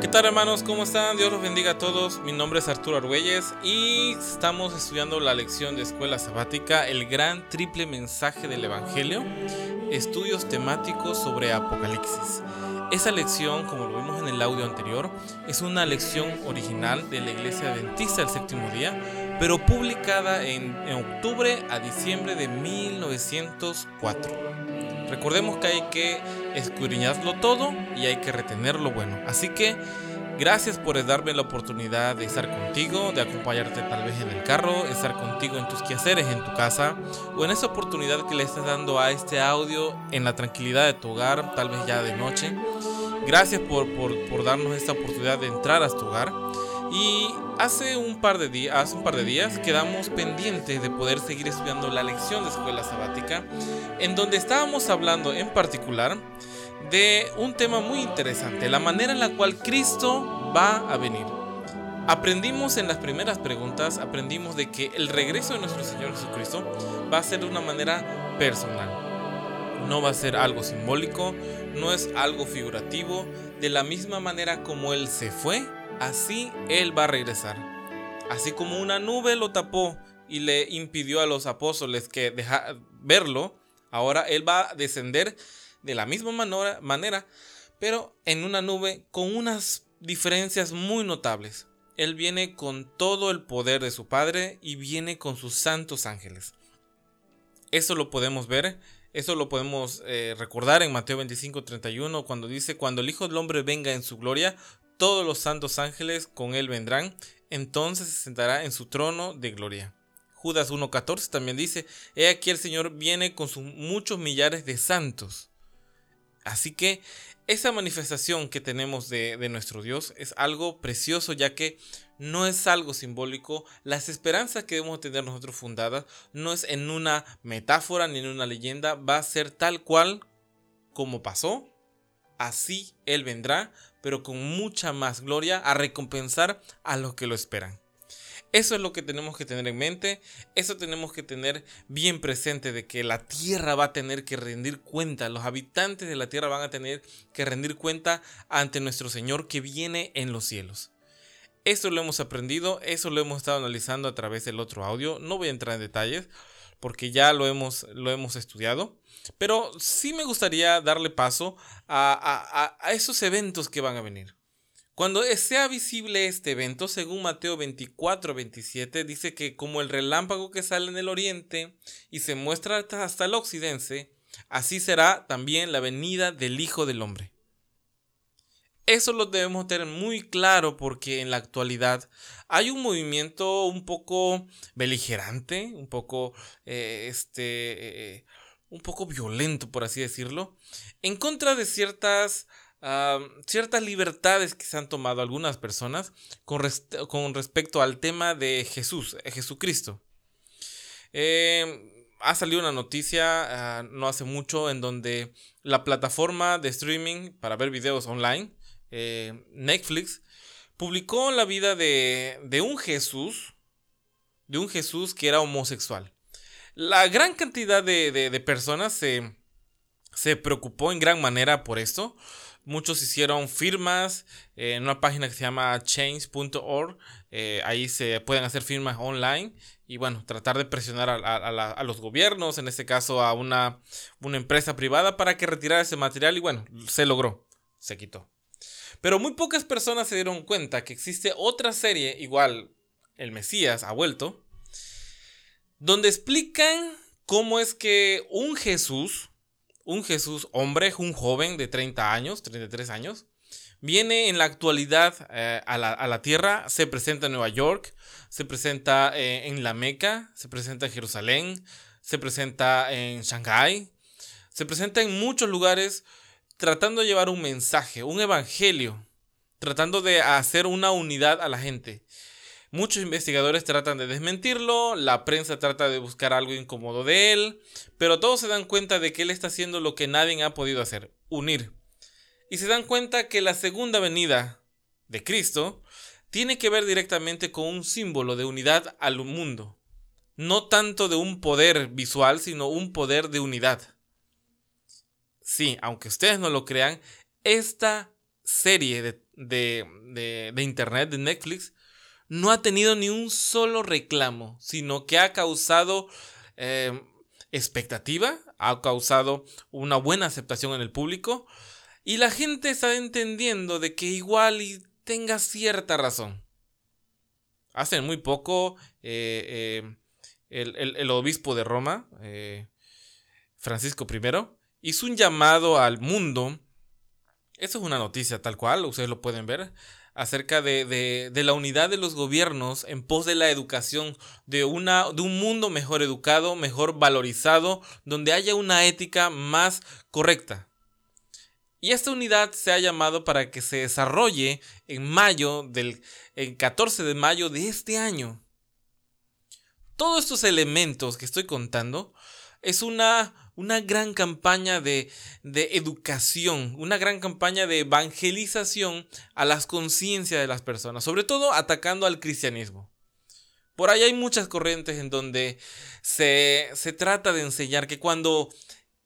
¿Qué tal hermanos? ¿Cómo están? Dios los bendiga a todos. Mi nombre es Arturo Argüelles y estamos estudiando la lección de escuela sabática, el gran triple mensaje del Evangelio, estudios temáticos sobre Apocalipsis. Esa lección, como lo vimos en el audio anterior, es una lección original de la Iglesia Adventista del Séptimo Día, pero publicada en, octubre a diciembre de 1904. Recordemos que hay que escudriñarlo todo y hay que retener lo bueno. Así que gracias por darme la oportunidad de estar contigo, de acompañarte tal vez en el carro, estar contigo en tus quehaceres en tu casa o en esa oportunidad que le estás dando a este audio en la tranquilidad de tu hogar, tal vez ya de noche. Gracias por, por, por darnos esta oportunidad de entrar a tu hogar. Y hace un par de días, quedamos pendientes de poder seguir estudiando la lección de escuela sabática, en donde estábamos hablando en particular de un tema muy interesante, la manera en la cual Cristo va a venir. Aprendimos en las primeras preguntas, aprendimos de que el regreso de nuestro Señor Jesucristo va a ser de una manera personal. No va a ser algo simbólico, no es algo figurativo, de la misma manera como Él se fue, así Él va a regresar. Así como una nube lo tapó y le impidió a los apóstoles que dejar verlo, ahora Él va a descender de la misma manera, manera, pero en una nube con unas diferencias muy notables. Él viene con todo el poder de su Padre y viene con sus santos ángeles. Eso lo podemos ver, eso lo podemos eh, recordar en Mateo 25, 31, cuando dice, cuando el Hijo del Hombre venga en su gloria, todos los santos ángeles con él vendrán, entonces se sentará en su trono de gloria. Judas 1.14 también dice, He aquí el Señor viene con sus muchos millares de santos. Así que esa manifestación que tenemos de, nuestro Dios es algo precioso ya que no es algo simbólico. Las esperanzas que debemos tener nosotros fundadas no es en una metáfora ni en una leyenda, va a ser tal cual como pasó. Así Él vendrá, pero con mucha más gloria a recompensar a los que lo esperan. Eso es lo que tenemos que tener en mente, eso tenemos que tener bien presente de que la tierra va a tener que rendir cuenta, los habitantes de la tierra van a tener que rendir cuenta ante nuestro Señor que viene en los cielos. Eso lo hemos aprendido, eso lo hemos estado analizando a través del otro audio, no voy a entrar en detalles porque ya lo hemos, lo hemos estudiado, pero sí me gustaría darle paso a, a, a esos eventos que van a venir. Cuando sea visible este evento, según Mateo 24, 27, dice que como el relámpago que sale en el oriente y se muestra hasta el occidente, así será también la venida del Hijo del Hombre. Eso lo debemos tener muy claro porque en la actualidad hay un movimiento un poco beligerante, un poco, eh, este, eh, un poco violento, por así decirlo, en contra de ciertas ciertas libertades que se han tomado algunas personas con, con respecto al tema de Jesús, eh, Jesucristo. Eh, ha salido una noticia ah, no hace mucho en donde la plataforma de streaming para ver videos online, eh, Netflix, publicó la vida de, un Jesús, de un Jesús que era homosexual. La gran cantidad de, personas se, preocupó en gran manera por esto. Muchos hicieron firmas en una página que se llama change.org. Eh, ahí se pueden hacer firmas online y bueno, tratar de presionar a, los gobiernos, en este caso a una, una empresa privada para que retirara ese material y bueno, se logró, se quitó. Pero muy pocas personas se dieron cuenta que existe otra serie, igual El Mesías ha vuelto, donde explican cómo es que un Jesús, un Jesús hombre, un joven de 30 años, 33 años, viene en la actualidad eh, a, la, a, la, tierra, se presenta en Nueva York, se presenta eh, en la Meca, se presenta en Jerusalén, se presenta en Shanghái, se presenta en muchos lugares tratando de llevar un mensaje, un evangelio, tratando de hacer una unidad a la gente. Muchos investigadores tratan de desmentirlo, la prensa trata de buscar algo incómodo de él, pero todos se dan cuenta de que él está haciendo lo que nadie ha podido hacer, unir. Y se dan cuenta que la segunda venida de Cristo tiene que ver directamente con un símbolo de unidad al mundo. No tanto de un poder visual, sino un poder de unidad. Sí, aunque ustedes no lo crean, esta serie de, de, de internet, de Netflix, no ha tenido ni un solo reclamo, sino que ha causado em, expectativa, ha causado una buena aceptación en el público y la gente está entendiendo de que igual y tenga cierta razón. Hace muy poco eh, em, el, obispo de Roma, eh, Francisco I, hizo un llamado al mundo. Eso es una noticia tal cual, ustedes lo pueden ver acerca de, la unidad de los gobiernos en pos de la educación, de, una, de un mundo mejor educado, mejor valorizado, donde haya una ética más correcta. Y esta unidad se ha llamado para que se desarrolle en mayo del 14 de mayo de este año. Todos estos elementos que estoy contando es una una gran campaña de, educación, una gran campaña de evangelización a las conciencias de las personas, sobre todo atacando al cristianismo. Por ahí hay muchas corrientes en donde se, trata de enseñar que cuando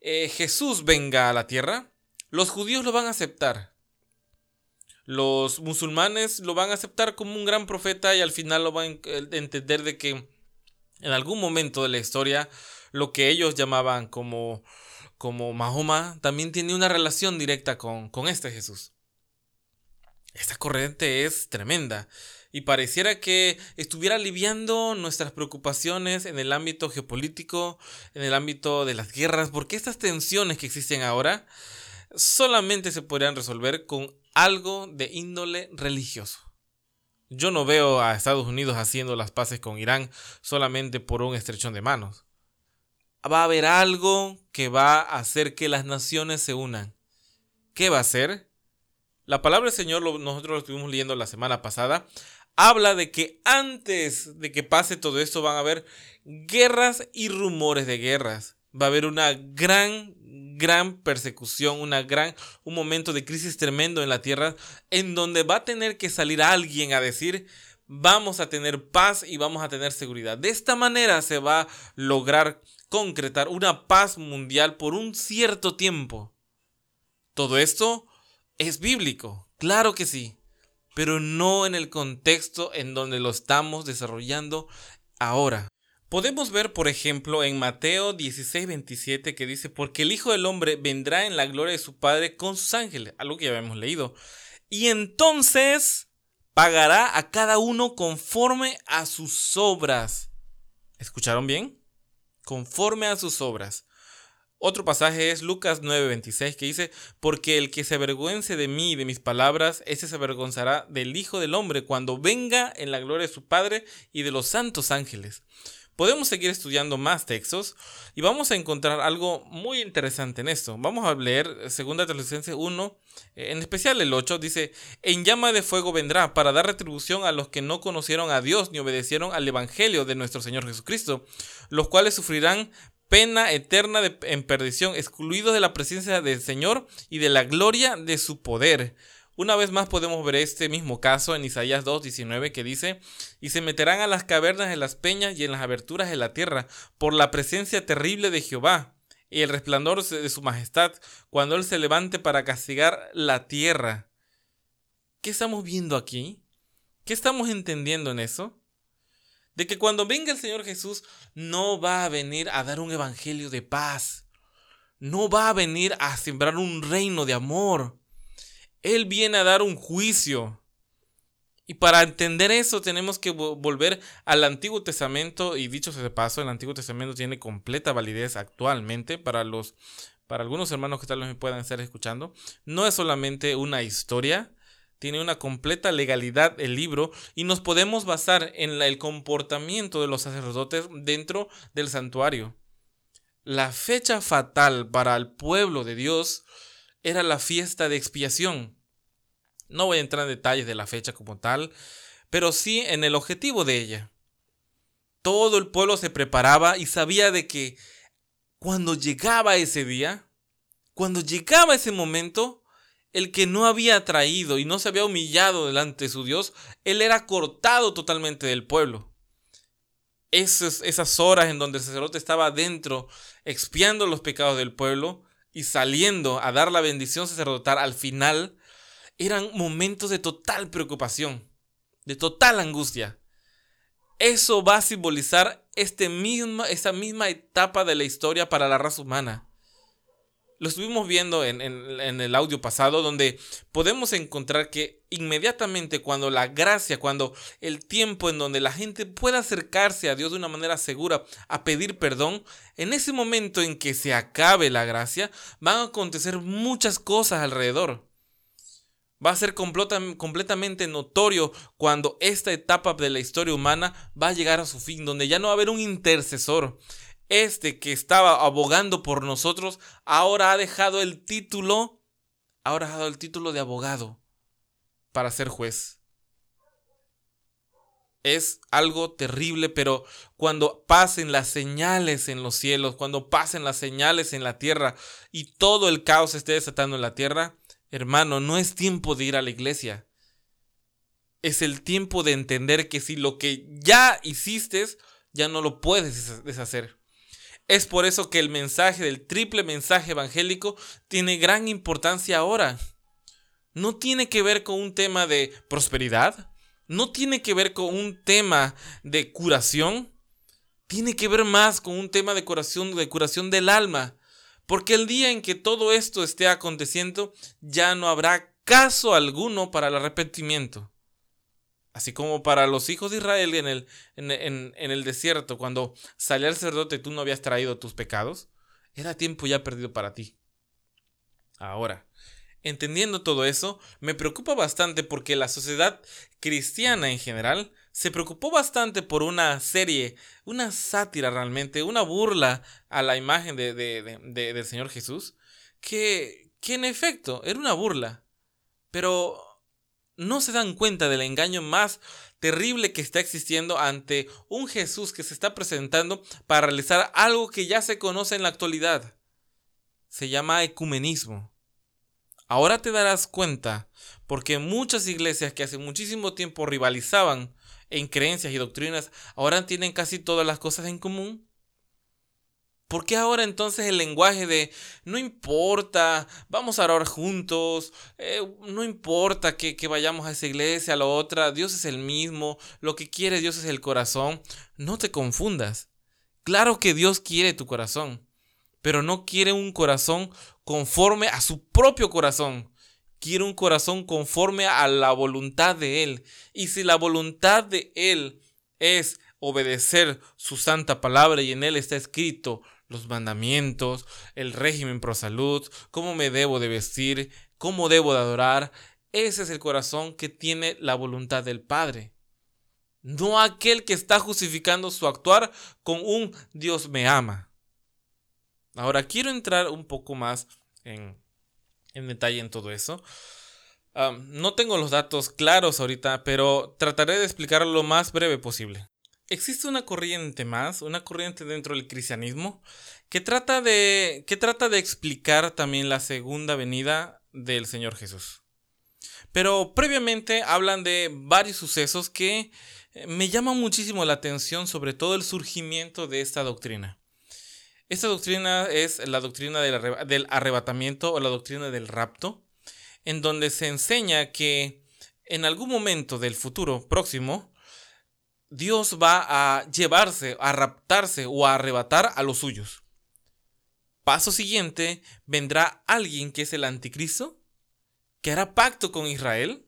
eh, Jesús venga a la tierra, los judíos lo van a aceptar. Los musulmanes lo van a aceptar como un gran profeta y al final lo van a entender de que en algún momento de la historia lo que ellos llamaban como, como Mahoma, también tiene una relación directa con, con este Jesús. Esta corriente es tremenda y pareciera que estuviera aliviando nuestras preocupaciones en el ámbito geopolítico, en el ámbito de las guerras, porque estas tensiones que existen ahora solamente se podrían resolver con algo de índole religioso. Yo no veo a Estados Unidos haciendo las paces con Irán solamente por un estrechón de manos va a haber algo que va a hacer que las naciones se unan. ¿Qué va a ser? La palabra del Señor, nosotros lo estuvimos leyendo la semana pasada, habla de que antes de que pase todo esto van a haber guerras y rumores de guerras. Va a haber una gran, gran persecución, una gran, un momento de crisis tremendo en la tierra, en donde va a tener que salir alguien a decir, vamos a tener paz y vamos a tener seguridad. De esta manera se va a lograr concretar una paz mundial por un cierto tiempo. Todo esto es bíblico, claro que sí, pero no en el contexto en donde lo estamos desarrollando ahora. Podemos ver, por ejemplo, en Mateo 16, 27 que dice, porque el Hijo del Hombre vendrá en la gloria de su Padre con sus ángeles, algo que ya habíamos leído. Y entonces pagará a cada uno conforme a sus obras. ¿Escucharon bien? Conforme a sus obras. Otro pasaje es Lucas 9:26 que dice, porque el que se avergüence de mí y de mis palabras, ese se avergonzará del Hijo del Hombre cuando venga en la gloria de su Padre y de los santos ángeles. Podemos seguir estudiando más textos y vamos a encontrar algo muy interesante en esto. Vamos a leer 2 Tesalonicenses 1, en especial el 8, dice, en llama de fuego vendrá para dar retribución a los que no conocieron a Dios ni obedecieron al Evangelio de nuestro Señor Jesucristo, los cuales sufrirán pena eterna en perdición, excluidos de la presencia del Señor y de la gloria de su poder una vez más podemos ver este mismo caso en Isaías 2.19 que dice, y se meterán a las cavernas de las peñas y en las aberturas de la tierra por la presencia terrible de Jehová y el resplandor de su majestad cuando Él se levante para castigar la tierra. ¿Qué estamos viendo aquí? ¿Qué estamos entendiendo en eso? De que cuando venga el Señor Jesús no va a venir a dar un evangelio de paz, no va a venir a sembrar un reino de amor él viene a dar un juicio. Y para entender eso tenemos que volver al Antiguo Testamento y dicho sea de paso, el Antiguo Testamento tiene completa validez actualmente para los para algunos hermanos que tal vez me puedan estar escuchando. No es solamente una historia, tiene una completa legalidad el libro y nos podemos basar en el comportamiento de los sacerdotes dentro del santuario. La fecha fatal para el pueblo de Dios era la fiesta de expiación. No voy a entrar en detalles de la fecha como tal, pero sí en el objetivo de ella. Todo el pueblo se preparaba y sabía de que cuando llegaba ese día, cuando llegaba ese momento, el que no había traído y no se había humillado delante de su Dios, él era cortado totalmente del pueblo. Esas, esas horas en donde el sacerdote estaba adentro expiando los pecados del pueblo y saliendo a dar la bendición sacerdotal al final, eran momentos de total preocupación, de total angustia. Eso va a simbolizar este esa misma etapa de la historia para la raza humana lo estuvimos viendo en, el audio pasado, donde podemos encontrar que inmediatamente cuando la gracia, cuando el tiempo en donde la gente pueda acercarse a Dios de una manera segura a pedir perdón, en ese momento en que se acabe la gracia, van a acontecer muchas cosas alrededor. Va a ser completamente notorio cuando esta etapa de la historia humana va a llegar a su fin, donde ya no va a haber un intercesor, este que estaba abogando por nosotros, ahora ha dejado el título, ahora ha dejado el título de abogado para ser juez. Es algo terrible, pero cuando pasen las señales en los cielos, cuando pasen las señales en la tierra y todo el caos esté desatando en la tierra, hermano, no es tiempo de ir a la iglesia. Es el tiempo de entender que si lo que ya hiciste, ya no lo puedes deshacer. Es por eso que el mensaje del triple mensaje evangélico tiene gran importancia ahora. No tiene que ver con un tema de prosperidad, no tiene que ver con un tema de curación, tiene que ver más con un tema de curación, de curación del alma. Porque el día en que todo esto esté aconteciendo, ya no habrá caso alguno para el arrepentimiento. Así como para los hijos de Israel en el, en, el desierto, cuando salía el sacerdote y tú no habías traído tus pecados, era tiempo ya perdido para ti. Ahora, entendiendo todo eso, me preocupa bastante porque la sociedad cristiana en general se preocupó bastante por una serie, una sátira realmente, una burla a la imagen de, del Señor Jesús, que, que en efecto era una burla. Pero no se dan cuenta del engaño más terrible que está existiendo ante un Jesús que se está presentando para realizar algo que ya se conoce en la actualidad. Se llama ecumenismo. Ahora te darás cuenta porque muchas iglesias que hace muchísimo tiempo rivalizaban en creencias y doctrinas, ahora tienen casi todas las cosas en común. ¿Por qué ahora entonces el lenguaje de no importa, vamos a orar juntos, eh, no importa que, que vayamos a esa iglesia, a la otra, Dios es el mismo, lo que quiere Dios es el corazón? No te confundas. Claro que Dios quiere tu corazón, pero no quiere un corazón conforme a su propio corazón. Quiere un corazón conforme a la voluntad de Él. Y si la voluntad de Él es obedecer su santa palabra y en Él está escrito los mandamientos, el régimen pro salud, cómo me debo de vestir, cómo debo de adorar. Ese es el corazón que tiene la voluntad del Padre. No aquel que está justificando su actuar con un Dios me ama. Ahora quiero entrar un poco más en, detalle en todo eso. no tengo los datos claros ahorita, pero trataré de explicarlo lo más breve posible existe una corriente más, una corriente dentro del cristianismo, que trata de, que trata de explicar también la segunda venida del Señor Jesús. Pero previamente hablan de varios sucesos que eh, me llaman muchísimo la atención, sobre todo el surgimiento de esta doctrina. Esta doctrina es la doctrina del arrebatamiento o la doctrina del rapto, en donde se enseña que en algún momento del futuro próximo, Dios va a llevarse, a raptarse o a arrebatar a los suyos. Paso siguiente, vendrá alguien que es el anticristo, que hará pacto con Israel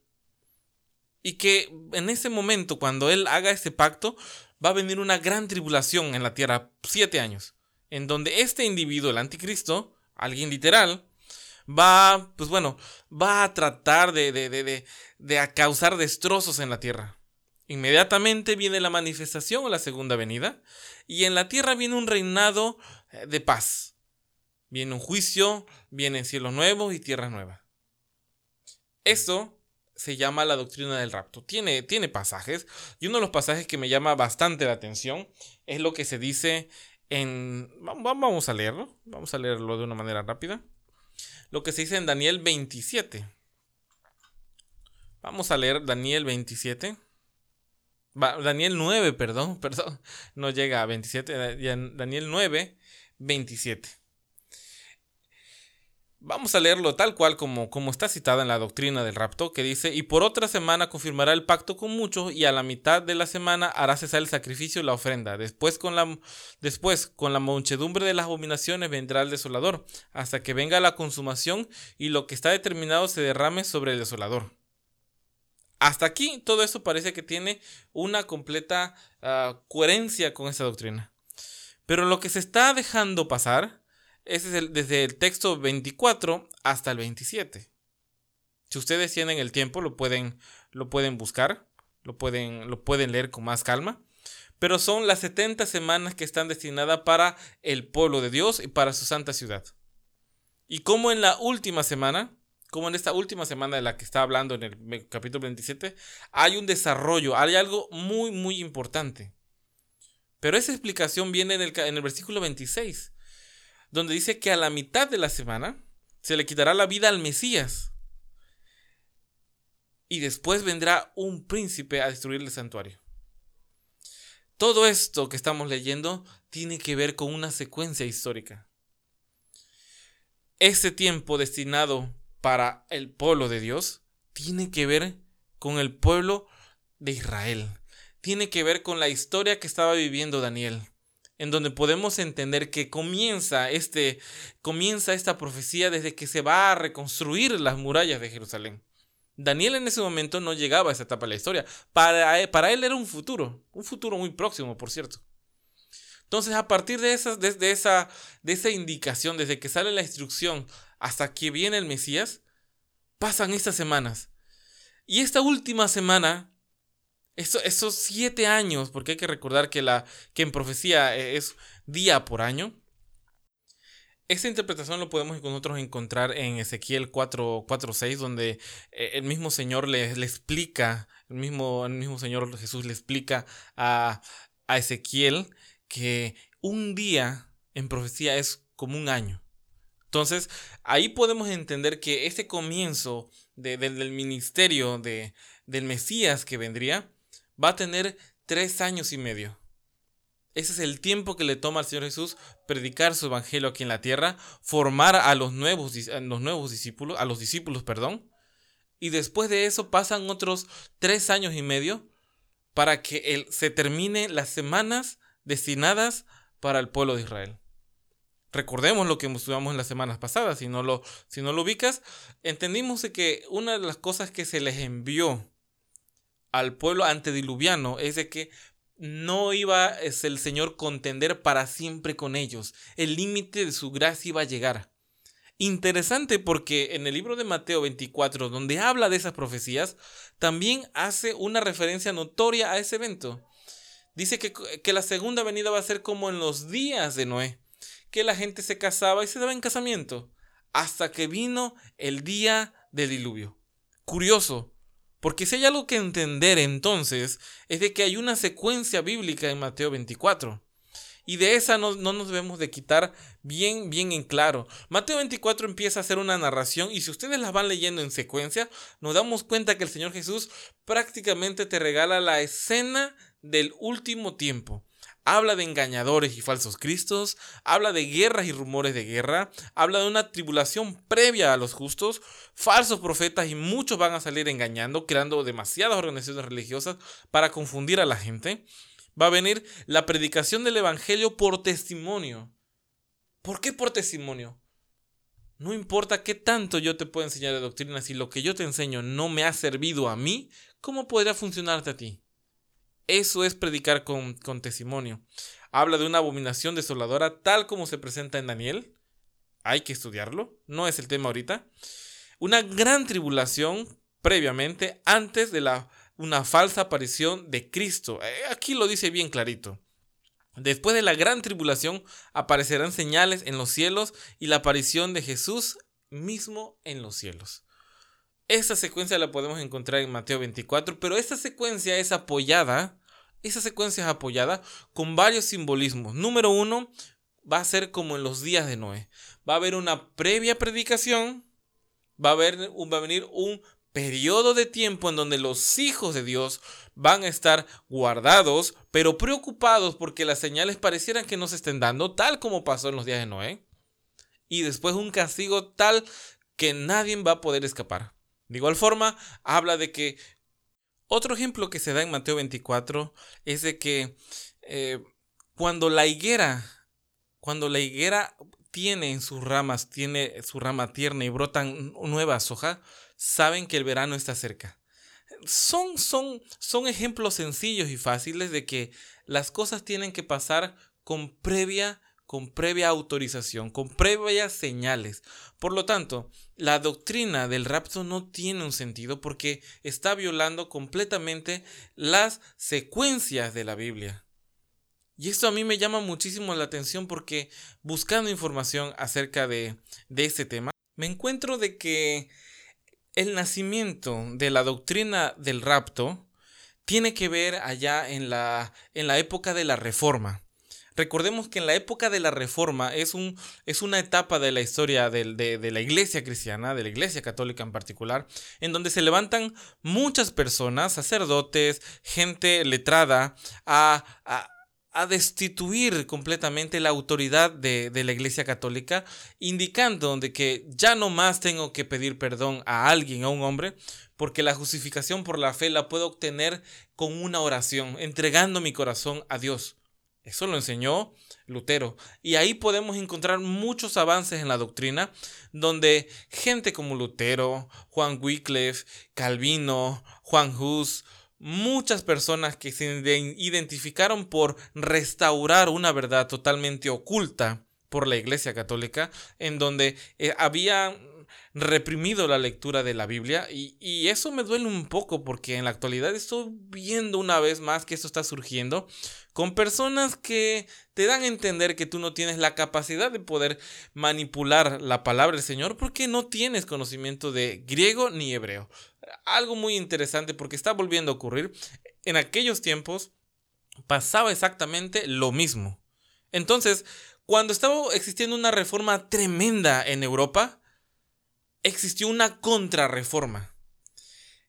y que en ese momento, cuando él haga ese pacto, va a venir una gran tribulación en la tierra, siete años, en donde este individuo, el anticristo, alguien literal, va, pues bueno, va a tratar de, de, de, de causar destrozos en la tierra. Inmediatamente viene la manifestación o la segunda venida, y en la tierra viene un reinado eh, de paz. Viene un juicio, vienen cielos nuevos y tierra nueva. Eso se llama la doctrina del rapto. Tiene, tiene pasajes y uno de los pasajes que me llama bastante la atención es lo que se dice en... Vamos a leerlo, vamos a leerlo de una manera rápida. Lo que se dice en Daniel 27. Vamos a leer Daniel 27. Daniel 9, perdón, perdón. No llega a 27. Daniel 9, 27. Vamos a leerlo tal cual como, como está citada en la doctrina del rapto, que dice, y por otra semana confirmará el pacto con muchos, y a la mitad de la semana hará cesar el sacrificio y la ofrenda. Después con la, después, con la muchedumbre de las abominaciones vendrá el desolador, hasta que venga la consumación y lo que está determinado se derrame sobre el desolador. Hasta aquí todo eso parece que tiene una completa ah, coherencia con esta doctrina. Pero lo que se está dejando pasar es desde el texto 24 hasta el 27. Si ustedes tienen el tiempo, lo pueden, lo pueden buscar, lo pueden, lo pueden leer con más calma. Pero son las 70 semanas que están destinadas para el pueblo de Dios y para su santa ciudad. Y como en la última semana, como en esta última semana de la que está hablando en el capítulo 27, hay un desarrollo, hay algo muy, muy importante. Pero esa explicación viene en el, en el versículo 26 donde dice que a la mitad de la semana se le quitará la vida al Mesías. Y después vendrá un príncipe a destruir el santuario. Todo esto que estamos leyendo tiene que ver con una secuencia histórica. Ese tiempo destinado para el pueblo de Dios tiene que ver con el pueblo de Israel. Tiene que ver con la historia que estaba viviendo Daniel en donde podemos entender que comienza, este, comienza esta profecía desde que se va a reconstruir las murallas de Jerusalén. Daniel en ese momento no llegaba a esa etapa de la historia. Para, para él era un futuro, un futuro muy próximo, por cierto. Entonces, a partir de, esa, de esa indicación, desde que sale la instrucción hasta que viene el Mesías, pasan estas semanas. Y esta última semana esos siete años, porque hay que recordar que, la, que en profecía e, es día por año. Esa interpretación lo podemos nosotros encontrar en Ezequiel 4.6, donde eh, el mismo Señor le, le, explica, el mismo, el mismo Señor Jesús le explica a, a Ezequiel que un día en profecía es como un año. Entonces, ahí podemos entender que ese comienzo del ministerio de, del Mesías que vendría va a tener tres años y medio. Ese es el tiempo que le toma al Señor Jesús predicar su evangelio aquí en la tierra, formar a los nuevos, los nuevos discípulos, a los discípulos, perdón. Y después de eso pasan otros tres años y medio para que se termine las semanas destinadas para el pueblo de Israel. Recordemos lo que estudiamos en las semanas pasadas, si no lo, si no lo ubicas, entendimos que una de las cosas que se les envió al pueblo antediluviano es de que no iba el Señor contender para siempre con ellos. El límite de su gracia iba a llegar. Interesante porque en el libro de Mateo 24, donde habla de esas profecías, también hace una referencia notoria a ese evento. Dice que, que la segunda venida va a ser como en los días de Noé, que la gente se casaba y se daba en casamiento, hasta que vino el día del diluvio. Curioso, porque si hay algo que entender entonces es de que hay una secuencia bíblica en Mateo 24. Y de esa no, nos debemos de quitar bien, bien en claro. Mateo 24 empieza a hacer una narración y si ustedes la van leyendo en secuencia, nos damos cuenta que el Señor Jesús prácticamente te regala la escena del último tiempo habla de engañadores y falsos cristos, habla de guerras y rumores de guerra, habla de una tribulación previa a los justos, falsos profetas y muchos van a salir engañando, creando demasiadas organizaciones religiosas para confundir a la gente. Va a venir la predicación del Evangelio por testimonio. ¿Por qué por testimonio? No importa qué tanto yo te pueda enseñar de doctrina, si lo que yo te enseño no me ha servido a mí, ¿cómo podría funcionarte a ti? Eso es predicar con, testimonio. Habla de una abominación desoladora tal como se presenta en Daniel. Hay que estudiarlo, no es el tema ahorita. Una gran tribulación previamente antes de la, una falsa aparición de Cristo. Eh, aquí lo dice bien clarito. Después de la gran tribulación aparecerán señales en los cielos y la aparición de Jesús mismo en los cielos. Esa secuencia la podemos encontrar en Mateo 24, pero esta secuencia es apoyada, esa secuencia es apoyada con varios simbolismos. Número uno, va a ser como en los días de Noé. Va a haber una previa predicación, va a, haber, va a venir un periodo de tiempo en donde los hijos de Dios van a estar guardados, pero preocupados porque las señales parecieran que no se estén dando, tal como pasó en los días de Noé. Y después un castigo tal que nadie va a poder escapar. De igual forma, habla de que otro ejemplo que se da en Mateo 24 es de que eh, cuando la higuera, cuando la higuera tiene en sus ramas, tiene su rama tierna y brotan nuevas hojas, saben que el verano está cerca. Son, son, son ejemplos sencillos y fáciles de que las cosas tienen que pasar con previa con previa autorización, con previas señales. Por lo tanto, la doctrina del rapto no tiene un sentido porque está violando completamente las secuencias de la Biblia. Y esto a mí me llama muchísimo la atención porque buscando información acerca de, de este tema, me encuentro de que el nacimiento de la doctrina del rapto tiene que ver allá en la, en la época de la Reforma. Recordemos que en la época de la Reforma es, un, es una etapa de la historia de, de, la iglesia cristiana, de la iglesia católica en particular, en donde se levantan muchas personas, sacerdotes, gente letrada, a, a a destituir completamente la autoridad de, de, la Iglesia Católica, indicando de que ya no más tengo que pedir perdón a alguien, a un hombre, porque la justificación por la fe la puedo obtener con una oración, entregando mi corazón a Dios. Eso lo enseñó Lutero. Y ahí podemos encontrar muchos avances en la doctrina, donde gente como Lutero, Juan Wycliffe, Calvino, Juan Hus, muchas personas que se identificaron por restaurar una verdad totalmente oculta por la Iglesia Católica, en donde eh, había reprimido la lectura de la Biblia y, y, eso me duele un poco porque en la actualidad estoy viendo una vez más que esto está surgiendo con personas que te dan a entender que tú no tienes la capacidad de poder manipular la palabra del Señor porque no tienes conocimiento de griego ni hebreo. Algo muy interesante porque está volviendo a ocurrir. En aquellos tiempos pasaba exactamente lo mismo. Entonces, cuando estaba existiendo una reforma tremenda en Europa, existió una contrarreforma.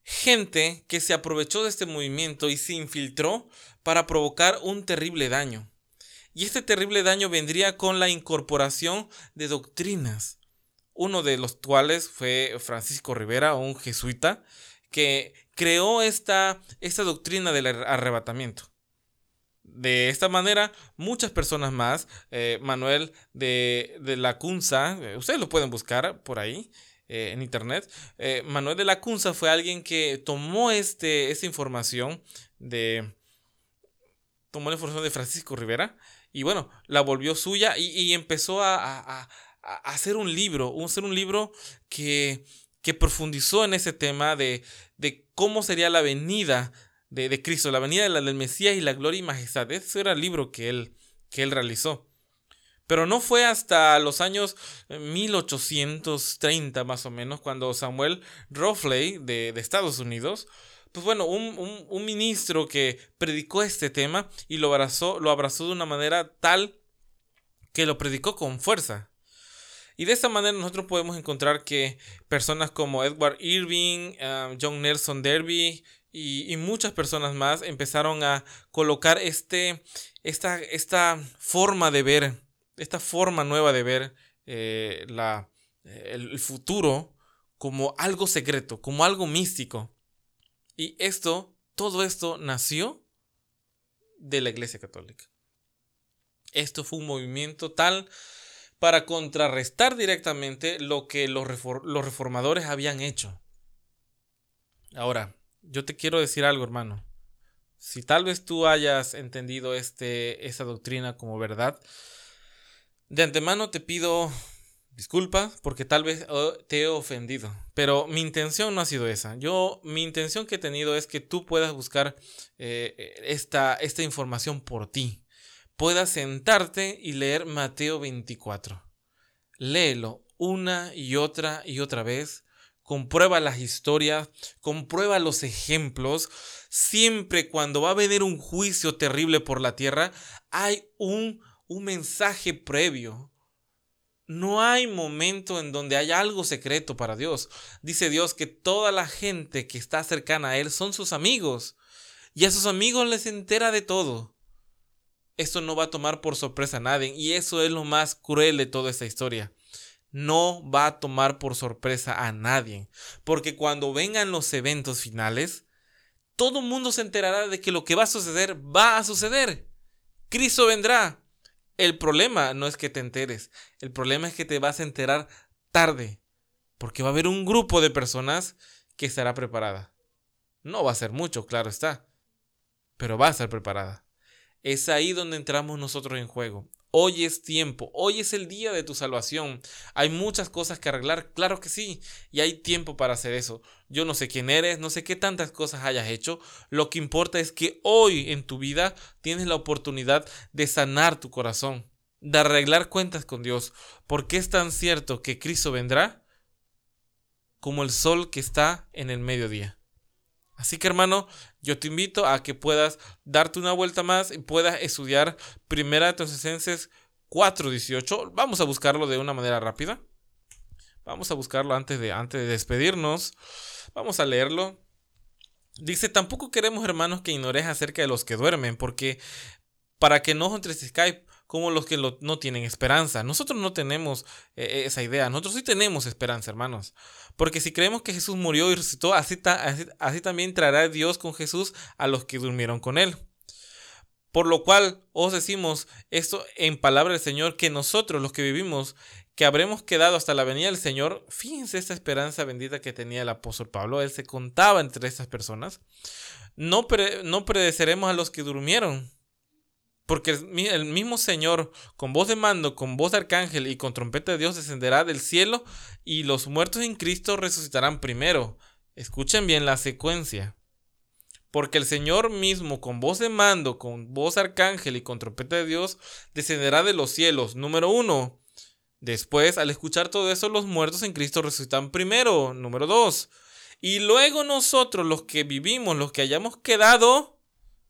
Gente que se aprovechó de este movimiento y se infiltró para provocar un terrible daño. Y este terrible daño vendría con la incorporación de doctrinas, uno de los cuales fue Francisco Rivera, un jesuita, que creó esta, esta doctrina del arrebatamiento. De esta manera, muchas personas más, eh, Manuel de, de la Cunza, eh, ustedes lo pueden buscar por ahí, eh, en internet. Eh, Manuel de la Cunza fue alguien que tomó este, esta información de. Tomó la información de Francisco Rivera y bueno, la volvió suya y, empezó a, hacer un libro, hacer un libro que, que profundizó en ese tema de, de cómo sería la venida de, de Cristo, la venida del Mesías y la gloria y majestad. Ese era el libro que él, que él realizó. Pero no fue hasta los años 1830 más o menos cuando Samuel Rofley de, Estados Unidos, pues bueno, un, ministro que predicó este tema y lo abrazó, lo abrazó de una manera tal que lo predicó con fuerza. Y de esta manera nosotros podemos encontrar que personas como Edward Irving, um, John Nelson Derby y, muchas personas más empezaron a colocar este, esta, esta forma de ver esta forma nueva de ver eh, la, el futuro como algo secreto, como algo místico. Y esto, todo esto nació de la Iglesia Católica. Esto fue un movimiento tal para contrarrestar directamente lo que los, los reformadores habían hecho. Ahora, yo te quiero decir algo, hermano. Si tal vez tú hayas entendido este, esta doctrina como verdad, de antemano te pido disculpas porque tal vez oh, te he ofendido, pero mi intención no ha sido esa. Yo, mi intención que he tenido es que tú puedas buscar eh, esta, esta información por ti. Puedas sentarte y leer Mateo 24. Léelo una y otra y otra vez comprueba las historias, comprueba los ejemplos. Siempre cuando va a venir un juicio terrible por la tierra, hay un, un mensaje previo. No hay momento en donde haya algo secreto para Dios. Dice Dios que toda la gente que está cercana a Él son sus amigos. Y a sus amigos les entera de todo. Esto no va a tomar por sorpresa a nadie. Y eso es lo más cruel de toda esta historia no va a tomar por sorpresa a nadie, porque cuando vengan los eventos finales, todo mundo se enterará de que lo que va a suceder va a suceder. Cristo vendrá. El problema no es que te enteres, el problema es que te vas a enterar tarde, porque va a haber un grupo de personas que estará preparada. No va a ser mucho, claro está, pero va a estar preparada. Es ahí donde entramos nosotros en juego. Hoy es tiempo, hoy es el día de tu salvación. Hay muchas cosas que arreglar, claro que sí, y hay tiempo para hacer eso. Yo no sé quién eres, no sé qué tantas cosas hayas hecho, lo que importa es que hoy en tu vida tienes la oportunidad de sanar tu corazón, de arreglar cuentas con Dios, porque es tan cierto que Cristo vendrá como el sol que está en el mediodía. Así que hermano, yo te invito a que puedas darte una vuelta más y puedas estudiar Primera de Tesalonicenses 4:18. Vamos a buscarlo de una manera rápida. Vamos a buscarlo antes de, antes de despedirnos. Vamos a leerlo. Dice, tampoco queremos hermanos que ignores acerca de los que duermen, porque para que no entre Skype como los que no tienen esperanza. Nosotros no tenemos eh, eh, esa idea, nosotros sí tenemos esperanza, hermanos. Porque si creemos que Jesús murió y resucitó, así, también traerá Dios con Jesús a los que durmieron con él. Por lo cual os decimos esto en palabra del Señor, que nosotros los que vivimos, que habremos quedado hasta la venida del Señor, fíjense esta esperanza bendita que tenía el apóstol Pablo, él se contaba entre estas personas, no, no predeceremos a los que durmieron, porque el mismo Señor, con voz de mando, con voz de arcángel y con trompeta de Dios, descenderá del cielo y los muertos en Cristo resucitarán primero. Escuchen bien la secuencia. Porque el Señor mismo, con voz de mando, con voz de arcángel y con trompeta de Dios, descenderá de los cielos. Número uno. Después, al escuchar todo eso, los muertos en Cristo resucitan primero. Número dos. Y luego nosotros, los que vivimos, los que hayamos quedado,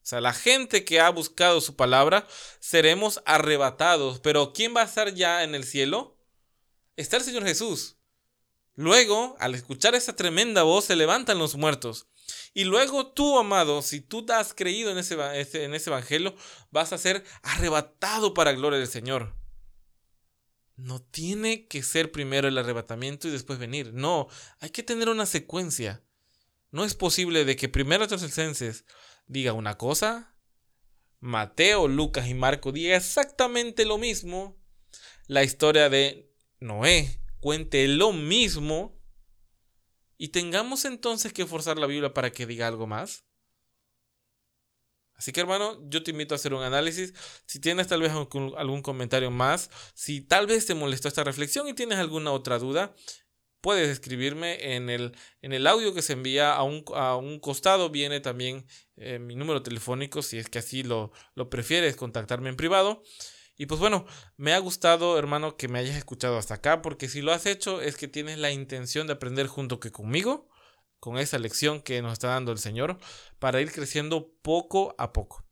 sea, la gente que ha buscado su palabra, seremos arrebatados. Pero ¿quién va a estar ya en el cielo? Está el Señor Jesús. Luego, al escuchar esa tremenda voz, se levantan los muertos. Y luego tú, amado, si tú has creído en ese, en ese evangelio, vas a ser arrebatado para gloria del Señor. No tiene que ser primero el arrebatamiento y después venir. No, hay que tener una secuencia. No es posible de que primero Tesalonicenses diga una cosa, Mateo, Lucas y Marco diga exactamente lo mismo, la historia de Noé cuente lo mismo y tengamos entonces que forzar la Biblia para que diga algo más. Así que hermano, yo te invito a hacer un análisis. Si tienes tal vez algún comentario más, si tal vez te molestó esta reflexión y tienes alguna otra duda, puedes escribirme en el, en el audio que se envía a un, a un costado. Viene también eh, mi número telefónico, si es que así lo, lo prefieres, contactarme en privado. Y pues bueno, me ha gustado, hermano, que me hayas escuchado hasta acá, porque si lo has hecho es que tienes la intención de aprender junto que conmigo, con esa lección que nos está dando el Señor, para ir creciendo poco a poco.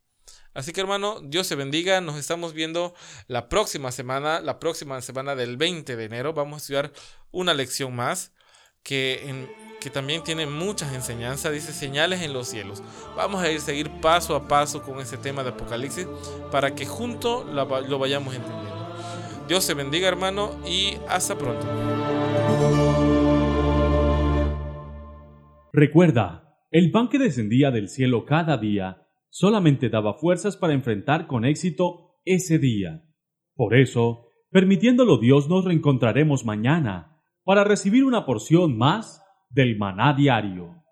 Así que hermano, Dios se bendiga. Nos estamos viendo la próxima semana, la próxima semana del 20 de enero. Vamos a estudiar una lección más que, que también tiene muchas enseñanzas. Dice señales en los cielos. Vamos a ir seguir paso a paso con ese tema de Apocalipsis para que juntos lo vayamos entendiendo. Dios se bendiga hermano y hasta pronto. Recuerda, el pan que descendía del cielo cada día solamente daba fuerzas para enfrentar con éxito ese día. Por eso, permitiéndolo Dios, nos reencontraremos mañana para recibir una porción más del maná diario.